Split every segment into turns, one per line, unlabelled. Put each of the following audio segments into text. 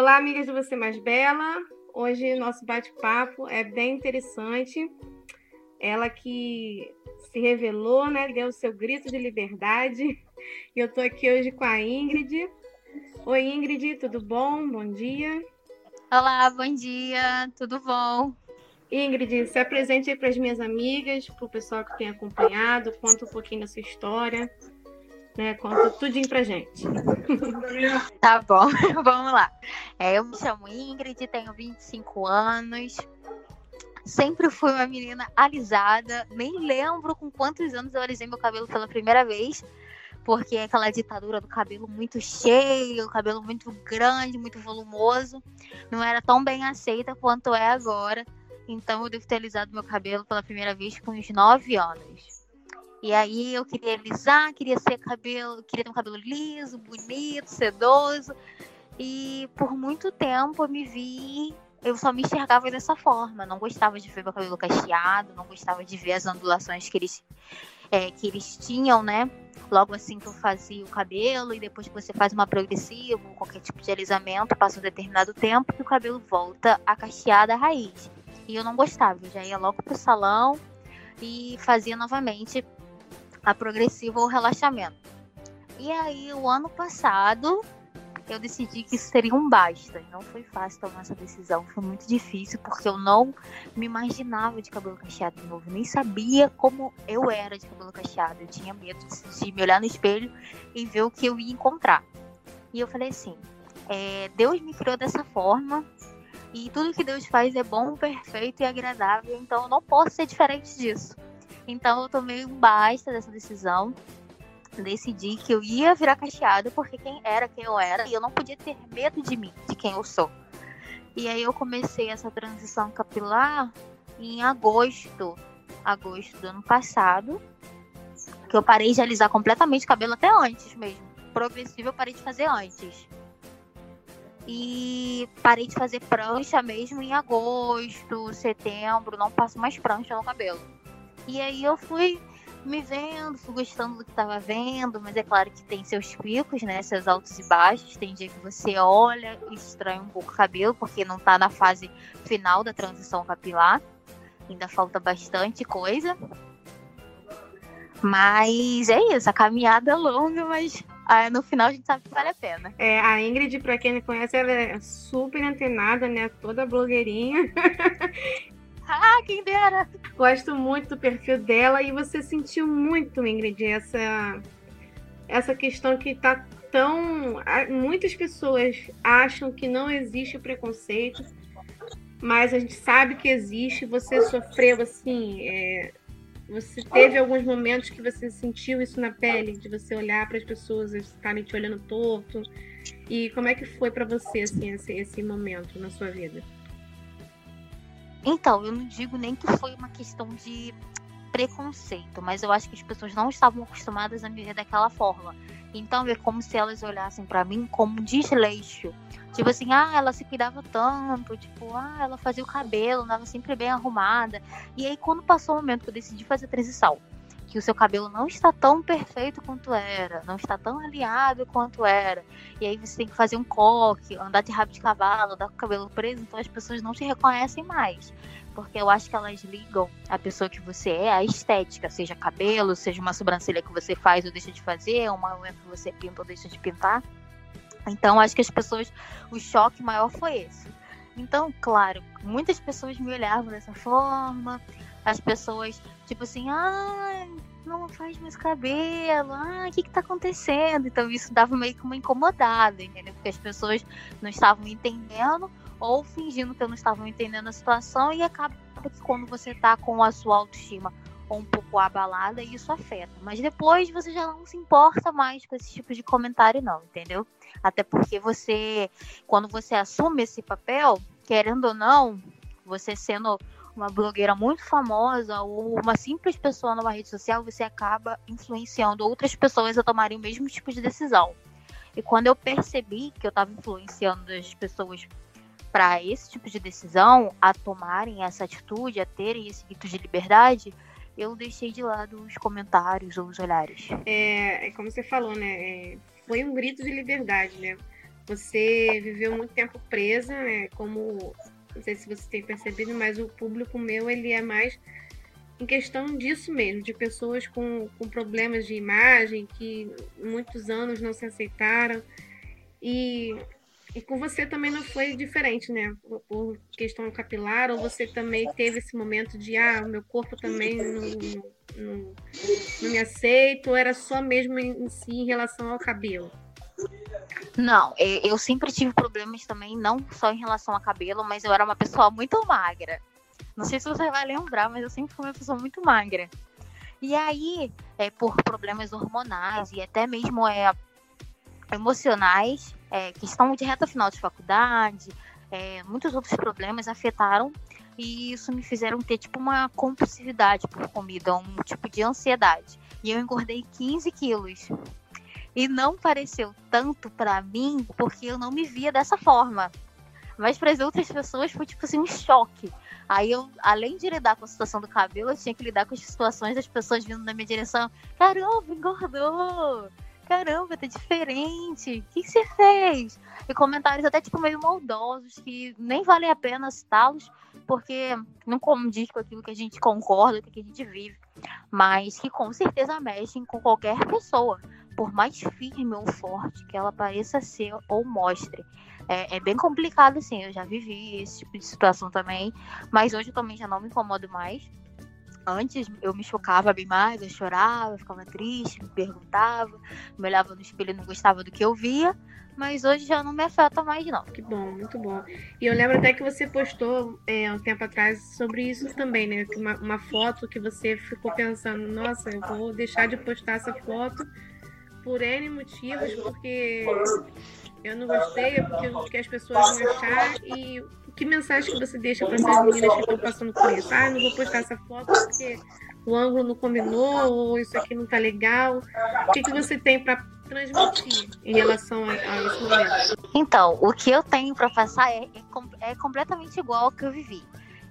Olá, amigas de Você Mais Bela. Hoje nosso bate-papo é bem interessante. Ela que se revelou, né? Deu o seu grito de liberdade. E eu estou aqui hoje com a Ingrid. Oi, Ingrid, tudo bom? Bom dia.
Olá, bom dia, tudo bom?
Ingrid, se apresente aí para as minhas amigas, para o pessoal que tem acompanhado, conta um pouquinho da sua história, né? Conta tudinho pra gente.
Tá bom, vamos lá. É, eu me chamo Ingrid, tenho 25 anos. Sempre fui uma menina alisada, nem lembro com quantos anos eu alisei meu cabelo pela primeira vez, porque é aquela ditadura do cabelo muito cheio, cabelo muito grande, muito volumoso, não era tão bem aceita quanto é agora. Então eu devo ter alisado meu cabelo pela primeira vez com uns 9 anos. E aí eu queria alisar, queria ser cabelo, queria ter um cabelo liso, bonito, sedoso. E por muito tempo eu me vi, eu só me enxergava dessa forma. Não gostava de ver meu cabelo cacheado, não gostava de ver as ondulações que eles, é, que eles tinham, né? Logo assim que eu fazia o cabelo, e depois que você faz uma progressiva, qualquer tipo de alisamento, passa um determinado tempo que o cabelo volta a cachear da raiz. E eu não gostava, eu já ia logo pro salão e fazia novamente a progressiva ou relaxamento. E aí, o ano passado, eu decidi que isso seria um basta. Não foi fácil tomar essa decisão, foi muito difícil, porque eu não me imaginava de cabelo cacheado de novo, nem sabia como eu era de cabelo cacheado. Eu tinha medo de me olhar no espelho e ver o que eu ia encontrar. E eu falei assim: é, Deus me criou dessa forma, e tudo que Deus faz é bom, perfeito e agradável, então eu não posso ser diferente disso. Então eu tomei um basta dessa decisão. Decidi que eu ia virar cacheada porque quem era quem eu era e eu não podia ter medo de mim, de quem eu sou. E aí eu comecei essa transição capilar em agosto, agosto do ano passado, que eu parei de alisar completamente o cabelo até antes mesmo. Progressivo eu parei de fazer antes. E parei de fazer prancha mesmo em agosto, setembro, não passo mais prancha no cabelo. E aí eu fui me vendo, fui gostando do que estava vendo, mas é claro que tem seus picos, né? Seus altos e baixos. Tem dia que você olha e estranha um pouco o cabelo, porque não está na fase final da transição capilar. Ainda falta bastante coisa. Mas é isso, a caminhada é longa, mas ah, no final a gente sabe que vale a pena.
É, a Ingrid, para quem não conhece, ela é super antenada, né? Toda blogueirinha.
Ah, quem dera!
Gosto muito do perfil dela e você sentiu muito, Ingrid, essa, essa questão que tá tão. Muitas pessoas acham que não existe preconceito, mas a gente sabe que existe. Você sofreu assim. É, você teve alguns momentos que você sentiu isso na pele, de você olhar para as pessoas estarem te olhando torto. E como é que foi para você assim, esse, esse momento na sua vida?
Então, eu não digo nem que foi uma questão de preconceito, mas eu acho que as pessoas não estavam acostumadas a me ver daquela forma. Então é como se elas olhassem para mim como um desleixo. Tipo assim, ah, ela se cuidava tanto, tipo, ah, ela fazia o cabelo, andava sempre bem arrumada. E aí quando passou o momento que eu decidi fazer transição, que o seu cabelo não está tão perfeito quanto era, não está tão alinhado quanto era. E aí você tem que fazer um coque, andar de rabo de cavalo, andar com o cabelo preso, então as pessoas não te reconhecem mais. Porque eu acho que elas ligam a pessoa que você é à estética, seja cabelo, seja uma sobrancelha que você faz ou deixa de fazer, uma unha que você pinta ou deixa de pintar. Então acho que as pessoas, o choque maior foi esse. Então, claro, muitas pessoas me olhavam dessa forma, as pessoas, tipo assim, ah, não faz mais cabelo, ah, o que que tá acontecendo? Então isso dava meio que uma incomodada, entendeu? Porque as pessoas não estavam entendendo ou fingindo que não estavam entendendo a situação e acaba que quando você tá com a sua autoestima um pouco abalada, isso afeta. Mas depois você já não se importa mais com esse tipo de comentário, não, entendeu? Até porque você, quando você assume esse papel, querendo ou não, você sendo uma blogueira muito famosa ou uma simples pessoa numa rede social, você acaba influenciando outras pessoas a tomarem o mesmo tipo de decisão. E quando eu percebi que eu estava influenciando as pessoas para esse tipo de decisão, a tomarem essa atitude, a terem esse grito de liberdade, eu deixei de lado os comentários ou os olhares.
É, é como você falou, né? É, foi um grito de liberdade, né? Você viveu muito tempo presa, né? Como não sei se você tem percebido, mas o público meu ele é mais em questão disso mesmo, de pessoas com, com problemas de imagem que muitos anos não se aceitaram. E, e com você também não foi diferente, né? Por, por questão capilar, ou você também teve esse momento de, ah, meu corpo também não, não, não, não me aceita, ou era só mesmo em, em si em relação ao cabelo?
Não, eu sempre tive problemas também, não só em relação a cabelo, mas eu era uma pessoa muito magra. Não sei se você vai lembrar, mas eu sempre fui uma pessoa muito magra. E aí, é, por problemas hormonais e até mesmo é, emocionais, é, questão de reta final de faculdade, é, muitos outros problemas afetaram e isso me fizeram ter tipo uma compulsividade por comida, um tipo de ansiedade. E eu engordei 15 quilos. E não pareceu tanto para mim porque eu não me via dessa forma. Mas para as outras pessoas foi tipo assim um choque. Aí eu, além de lidar com a situação do cabelo, eu tinha que lidar com as situações das pessoas vindo na minha direção. Caramba, engordou! Caramba, tá diferente! O que, você fez? E comentários até tipo meio maldosos que nem vale a pena citá-los, porque não condiz com aquilo que a gente concorda, com o que a gente vive, mas que com certeza mexem com qualquer pessoa por mais firme ou forte que ela pareça ser ou mostre. É, é, bem complicado, assim. Eu já vivi esse tipo de situação também. Mas hoje eu também já não me incomodo mais. Antes eu me chocava bem mais, eu chorava, ficava triste, me perguntava, me olhava no espelho e não gostava do que eu via. Mas hoje já não me afeta mais, não.
Que bom, muito bom. E eu lembro até que você postou é, um tempo atrás sobre isso também, né? Uma, uma foto que você ficou pensando, nossa, eu vou deixar de postar essa foto por N motivos, porque eu não gostei, porque o que as pessoas vão achar e que mensagem que você deixa para essas meninas que estão passando por isso? Ah, não vou postar essa foto porque o ângulo não combinou, ou isso aqui não tá legal. O que, que você tem para transmitir em relação a, a, esse momento?
Então, o que eu tenho para passar é, é, é completamente igual ao que eu vivi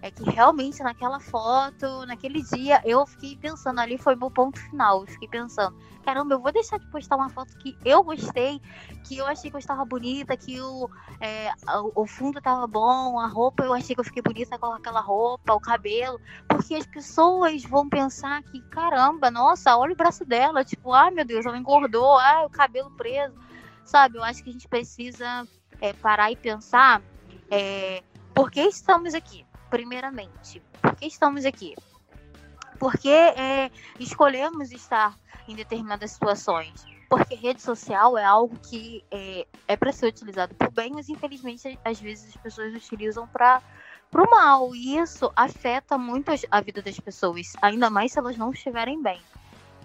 é que realmente naquela foto, naquele dia, eu fiquei pensando, ali foi meu ponto final. Eu fiquei pensando, caramba, eu vou deixar de postar uma foto que eu gostei, que eu achei que eu estava bonita, que o, é, o fundo estava bom, a roupa eu achei que eu fiquei bonita com aquela roupa, o cabelo, porque as pessoas vão pensar que, caramba, nossa, olha o braço dela, tipo, ai meu Deus, ela engordou, ai, o cabelo preso, sabe? Eu acho que a gente precisa é, parar e pensar é, por que estamos aqui primeiramente. Por que estamos aqui? Porque é, escolhemos estar em determinadas situações. Porque rede social é algo que é, é para ser utilizado para o bem, mas infelizmente às vezes as pessoas utilizam para o mal. E isso afeta muito a vida das pessoas, ainda mais se elas não estiverem bem.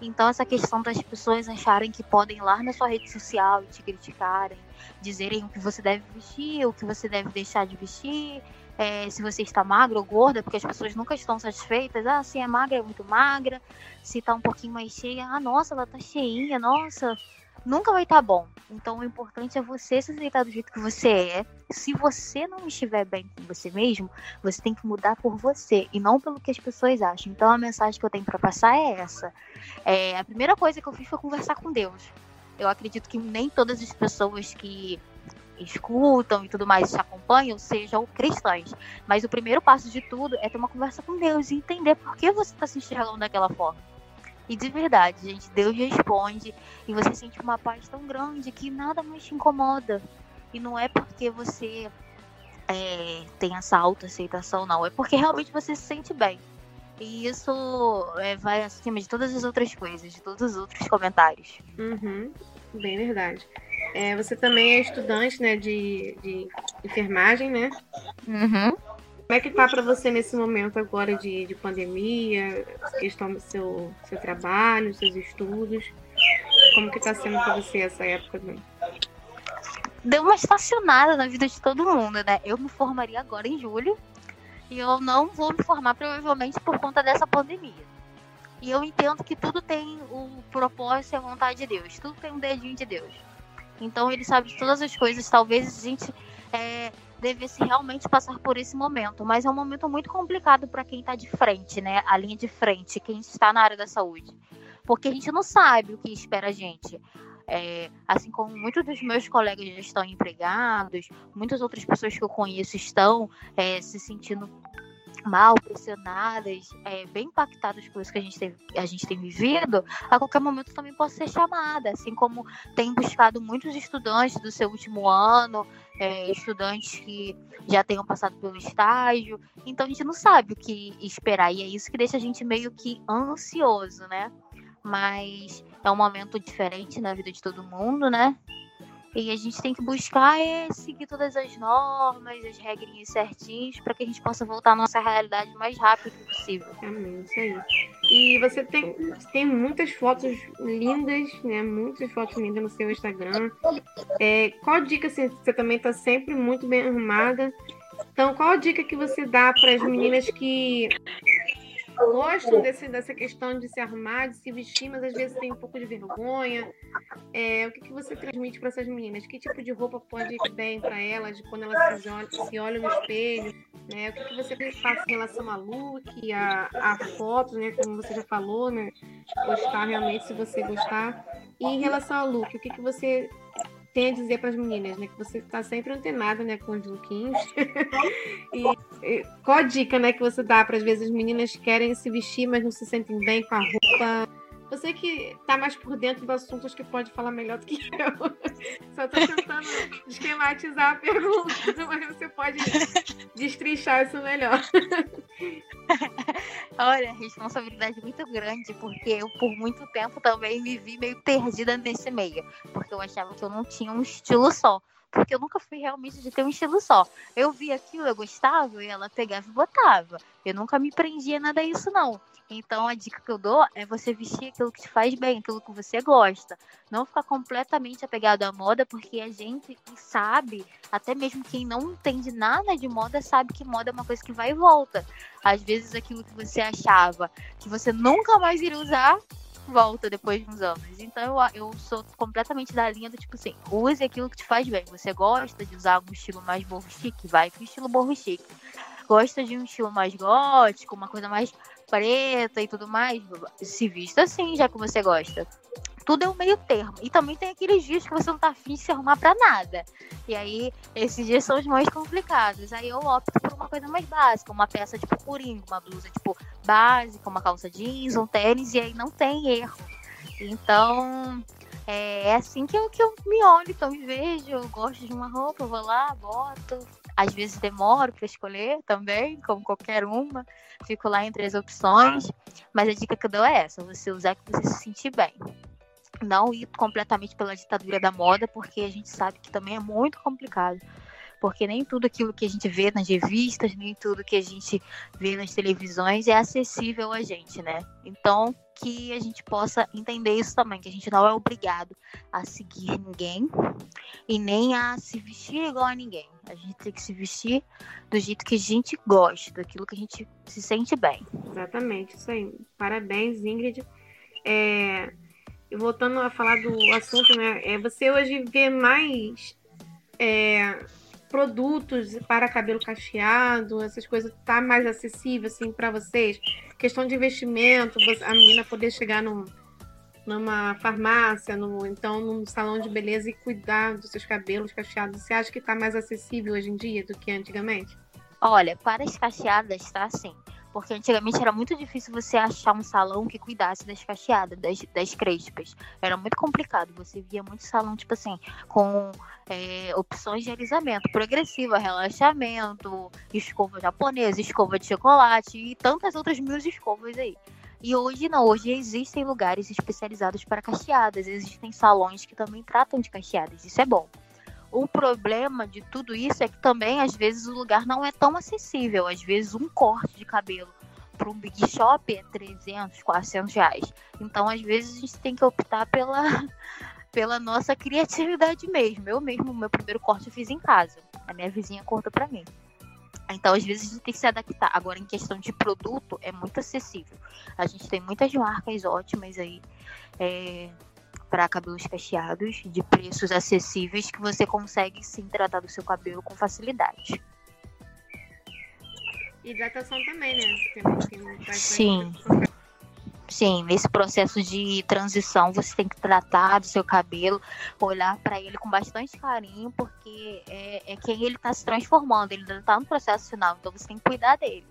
Então, essa questão das pessoas acharem que podem ir lá na sua rede social e te criticarem, dizerem o que você deve vestir, o que você deve deixar de vestir, é, se você está magra ou gorda, porque as pessoas nunca estão satisfeitas. Ah, se é magra, é muito magra. Se está um pouquinho mais cheia, ah, nossa, ela tá cheinha, nossa. Nunca vai estar tá bom. Então, o importante é você se aceitar do jeito que você é. Se você não estiver bem com você mesmo, você tem que mudar por você e não pelo que as pessoas acham. Então, a mensagem que eu tenho para passar é essa. É, a primeira coisa que eu fiz foi conversar com Deus. Eu acredito que nem todas as pessoas que escutam e tudo mais, te acompanham, sejam cristãs. Mas o primeiro passo de tudo é ter uma conversa com Deus e entender por que você está se enxergando daquela forma. E de verdade, gente, Deus responde e você sente uma paz tão grande que nada mais te incomoda. E não é porque você é, tem essa autoaceitação, não. É porque realmente você se sente bem. E isso é, vai acima de todas as outras coisas, de todos os outros comentários.
Uhum, bem verdade. É, você também é estudante, né, de, de enfermagem, né?
Uhum.
Como é que tá para você nesse momento agora de, de pandemia, questão do seu, seu trabalho, seus estudos? Como que tá sendo para você essa época? Né?
Deu uma estacionada na vida de todo mundo, né? Eu me formaria agora em julho e eu não vou me formar provavelmente por conta dessa pandemia. E eu entendo que tudo tem o propósito e a vontade de Deus, tudo tem um dedinho de Deus. Então ele sabe de todas as coisas. Talvez a gente é, devesse realmente passar por esse momento, mas é um momento muito complicado para quem está de frente, né? A linha de frente, quem está na área da saúde, porque a gente não sabe o que espera a gente. É, assim como muitos dos meus colegas já estão empregados, muitas outras pessoas que eu conheço estão é, se sentindo mal, pressionadas, é, bem impactadas por isso que a gente, tem, a gente tem vivido, a qualquer momento também posso ser chamada. Assim como tem buscado muitos estudantes do seu último ano, é, estudantes que já tenham passado pelo estágio. Então a gente não sabe o que esperar. E é isso que deixa a gente meio que ansioso, né? Mas é um momento diferente na vida de todo mundo, né? E a gente tem que buscar é seguir todas as normas, as regrinhas certinhas, para que a gente possa voltar à nossa realidade o mais rápido possível.
Amém, isso aí. E você tem, tem muitas fotos lindas, né? Muitas fotos lindas no seu Instagram. É, qual dica, assim, você também está sempre muito bem arrumada. Então, qual a dica que você dá para as meninas que gostam desse, dessa questão de se arrumar, de se vestir, mas às vezes tem um pouco de vergonha. É, o que, que você transmite para essas meninas? Que tipo de roupa pode ir bem para elas quando elas se olham, se olham no espelho? Né? O que, que você faz em relação a look, a, a fotos, né? como você já falou, né? Gostar realmente se você gostar. E em relação ao look, o que, que você tem a dizer para as meninas, né? Que você está sempre antenada, né, com os lookinhos. e, e, qual a dica, né, que você dá para às vezes as meninas querem se vestir, mas não se sentem bem com a roupa? Você que está mais por dentro do assunto, acho que pode falar melhor do que eu. Só estou tentando esquematizar a pergunta, mas você pode destrinchar isso melhor.
Olha, responsabilidade muito grande, porque eu por muito tempo também me vi meio perdida nesse meio. Porque eu achava que eu não tinha um estilo só. Porque eu nunca fui realmente de ter um estilo só. Eu via aquilo, eu gostava, e ela pegava e botava. Eu nunca me prendia nada a isso, não. Então a dica que eu dou é você vestir aquilo que te faz bem, aquilo que você gosta. Não ficar completamente apegado à moda, porque a gente sabe, até mesmo quem não entende nada de moda, sabe que moda é uma coisa que vai e volta. Às vezes aquilo que você achava que você nunca mais iria usar, volta depois de uns anos. Então eu, eu sou completamente da linha do tipo assim, use aquilo que te faz bem. Você gosta de usar algum estilo mais borro chique, vai pro estilo borro chique. Gosta de um estilo mais gótico, uma coisa mais preta e tudo mais, se vista assim, já que você gosta. Tudo é um meio termo. E também tem aqueles dias que você não tá afim de se arrumar pra nada. E aí, esses dias são os mais complicados. Aí eu opto por uma coisa mais básica, uma peça tipo coringa, uma blusa tipo básica, uma calça jeans, um tênis, e aí não tem erro. Então, é, é assim que eu, que eu me olho, eu me vejo. Eu gosto de uma roupa, eu vou lá, boto, às vezes demoro para escolher também, como qualquer uma. Fico lá entre as opções. Mas a dica que eu dou é essa: você usar que você se sentir bem. Não ir completamente pela ditadura da moda, porque a gente sabe que também é muito complicado porque nem tudo aquilo que a gente vê nas revistas, nem tudo que a gente vê nas televisões é acessível a gente, né? Então, que a gente possa entender isso também, que a gente não é obrigado a seguir ninguém e nem a se vestir igual a ninguém. A gente tem que se vestir do jeito que a gente gosta, daquilo que a gente se sente bem.
Exatamente, isso aí. Parabéns, Ingrid. É, voltando a falar do assunto, né? É, você hoje vê mais é, produtos para cabelo cacheado, essas coisas tá mais acessível assim para vocês? Questão de investimento, a menina poder chegar num, numa farmácia, no, então num salão de beleza e cuidar dos seus cabelos cacheados. Você acha que está mais acessível hoje em dia do que antigamente?
Olha, para as cacheadas está assim. Porque antigamente era muito difícil você achar um salão que cuidasse das cacheadas, das, das crespas. Era muito complicado. Você via muito salão, tipo assim, com é, opções de alisamento progressiva, relaxamento, escova japonesa, escova de chocolate e tantas outras mil escovas aí. E hoje não, hoje existem lugares especializados para cacheadas, existem salões que também tratam de cacheadas, isso é bom. O problema de tudo isso é que também, às vezes, o lugar não é tão acessível. Às vezes, um corte de cabelo para um Big Shop é 300, 400 reais. Então, às vezes, a gente tem que optar pela, pela nossa criatividade mesmo. Eu mesmo, meu primeiro corte eu fiz em casa. A minha vizinha corta para mim. Então, às vezes, a gente tem que se adaptar. Agora, em questão de produto, é muito acessível. A gente tem muitas marcas ótimas aí. É, para cabelos cacheados de preços acessíveis que você consegue sim tratar do seu cabelo com facilidade.
Hidratação também, né? Tem,
tem sim. Sim, nesse processo de transição você tem que tratar do seu cabelo, olhar para ele com bastante carinho, porque é, é quem ele está se transformando, ele ainda está no processo final, então você tem que cuidar dele.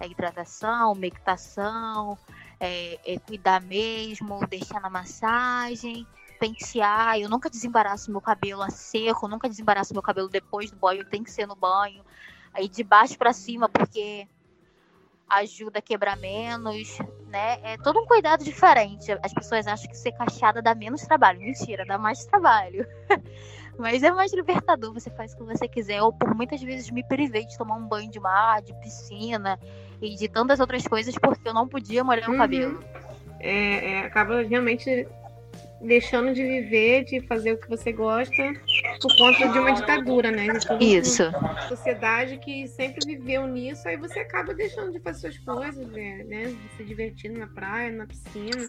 É hidratação, meditação, é, é cuidar mesmo, deixar na massagem, pentear. Eu nunca desembaraço meu cabelo a seco, nunca desembaraço meu cabelo depois do banho, tem que ser no banho. Aí de baixo para cima, porque ajuda a quebrar menos, né? É todo um cuidado diferente. As pessoas acham que ser cacheada dá menos trabalho. Mentira, dá mais trabalho. Mas é mais libertador, você faz o que você quiser. Eu, por muitas vezes, me privei de tomar um banho de mar, de piscina e de tantas outras coisas porque eu não podia molhar uhum. o cabelo.
É, é, acaba realmente deixando de viver, de fazer o que você gosta, por conta de uma ditadura, né?
Isso.
sociedade que sempre viveu nisso, aí você acaba deixando de fazer suas coisas, né? né? Se divertindo na praia, na piscina.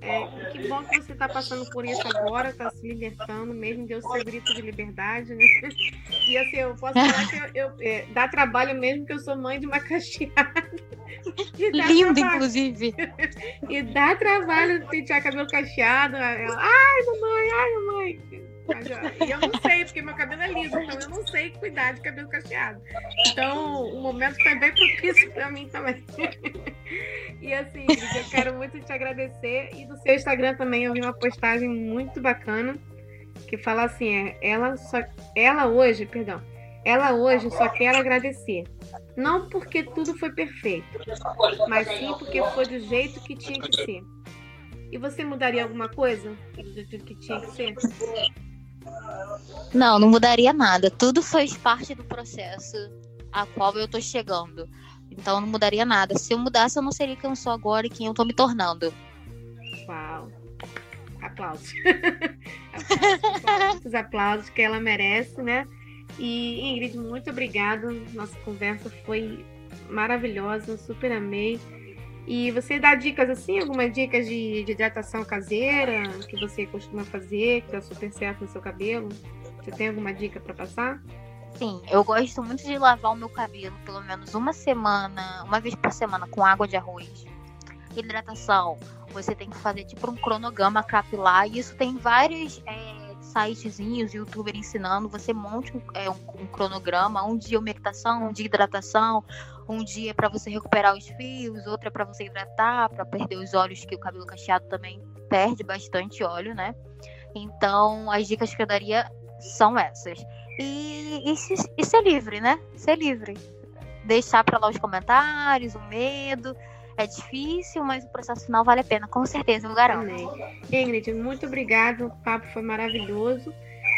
É, que bom que você está passando por isso agora, está se libertando mesmo, deu seu grito de liberdade, né? E assim, eu posso falar que eu, eu é, dá trabalho mesmo que eu sou mãe de uma cacheada.
Lindo, inclusive.
e dá trabalho pentear cabelo cacheado. Ela, ai, mamãe, ai, mamãe. E eu não sei, porque meu cabelo é liso, então eu não sei cuidar de cabelo cacheado. Então, o momento foi bem propício para mim também. e assim, eu quero muito te agradecer. E do seu Instagram também eu vi uma postagem muito bacana que fala assim: é, ela, só, ela hoje, perdão, ela hoje só quer agradecer. Não porque tudo foi perfeito, mas sim porque foi do jeito que tinha que ser. E você mudaria alguma coisa do que tinha que ser?
Não, não mudaria nada. Tudo faz parte do processo a qual eu tô chegando. Então não mudaria nada. Se eu mudasse, eu não seria quem eu sou agora e quem eu tô me tornando.
Uau. Aplausos. aplausos, muitos aplausos que ela merece, né? E Ingrid, muito obrigada. Nossa conversa foi maravilhosa, super amei. E você dá dicas assim, algumas dicas de, de hidratação caseira que você costuma fazer, que dá super certo no seu cabelo? Você tem alguma dica para passar?
Sim, eu gosto muito de lavar o meu cabelo pelo menos uma semana, uma vez por semana com água de arroz. Hidratação, você tem que fazer tipo um cronograma capilar e isso tem vários é, sitezinhos, youtuber ensinando, você monte um, é, um, um cronograma, um dia umectação, um dia hidratação, um dia para você recuperar os fios, outro é para você hidratar, para perder os óleos, que o cabelo cacheado também perde bastante óleo, né? Então, as dicas que eu daria são essas. E, e, e ser livre, né? Ser livre. Deixar para lá os comentários, o medo é difícil, mas o processo final vale a pena, com certeza, eu garanto. Amém.
Ingrid, muito obrigado. O papo foi maravilhoso.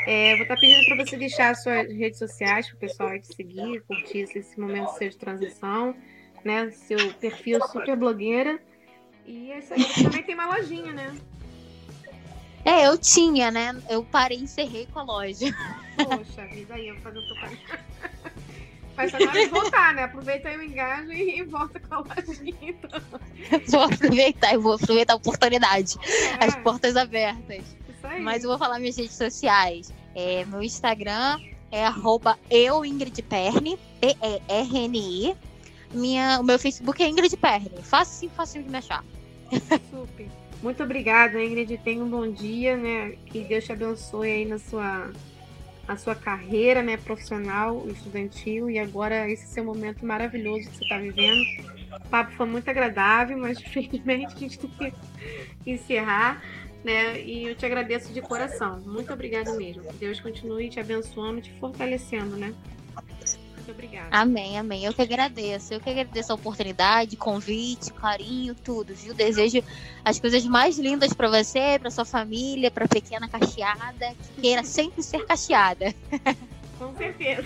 É, vou estar tá pedindo para você deixar as suas redes sociais para o pessoal te seguir, curtir esse momento seu de transição, né? Seu perfil super blogueira. E é isso aí. Também tem uma lojinha, né?
É, eu tinha, né? Eu parei e encerrei com a loja.
Poxa vida, aí eu vou fazer o que mas agora é voltar, né? Aproveita aí o engajo e volta com a lojinha. Então.
Vou aproveitar, eu vou aproveitar a oportunidade. É. As portas abertas. Isso aí. Mas eu vou falar minhas redes sociais. É, meu Instagram é arroba euingridperne, P-E-R-N-I. Minha, o meu Facebook é Ingrid Perne. Fácil, fácil de me achar.
Super. Muito obrigada, Ingrid. Tenha um bom dia, né? Que Deus te abençoe aí na sua a sua carreira né, profissional, estudantil, e agora esse seu momento maravilhoso que você está vivendo. O papo foi muito agradável, mas infelizmente a gente tem que encerrar. Né? E eu te agradeço de coração. Muito obrigada mesmo. Deus continue te abençoando, te fortalecendo, né? Muito obrigada.
Amém, amém. Eu que agradeço. Eu que agradeço a oportunidade, convite, carinho, tudo, viu? Desejo as coisas mais lindas para você, para sua família, para pequena cacheada, que queira sempre ser cacheada.
Com certeza.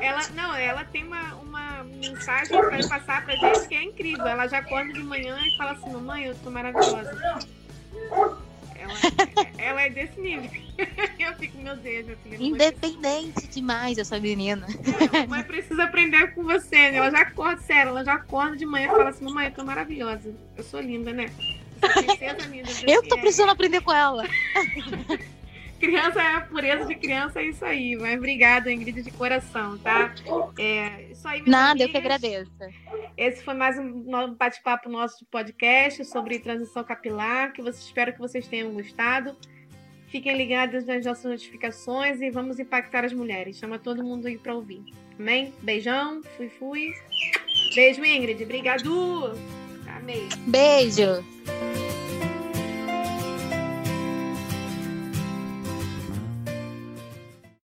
Ela, não, ela tem uma, uma mensagem para passar pra gente que é incrível. Ela já acorda de manhã e fala assim: Mamãe, eu tô maravilhosa. Ela, ela é desse nível. Eu fico, meu Deus, meu filho.
Independente precisa... demais essa menina.
É, mãe precisa aprender com você, né? Ela já acorda, sério, ela já acorda de manhã e fala assim: Mamãe, eu tô maravilhosa. Eu sou linda, né?
linda. Eu tô precisando é. aprender com ela.
criança é a pureza de criança, é isso aí. Mas obrigada, Ingrid, de coração, tá?
É, isso aí, Nada, amigas. eu que agradeço.
Esse foi mais um bate-papo nosso podcast sobre transição capilar, que vocês, espero que vocês tenham gostado. Fiquem ligados nas nossas notificações e vamos impactar as mulheres. Chama todo mundo aí para ouvir. Amém? Beijão, fui, fui. Beijo, Ingrid. Obrigado. Amei.
Beijo.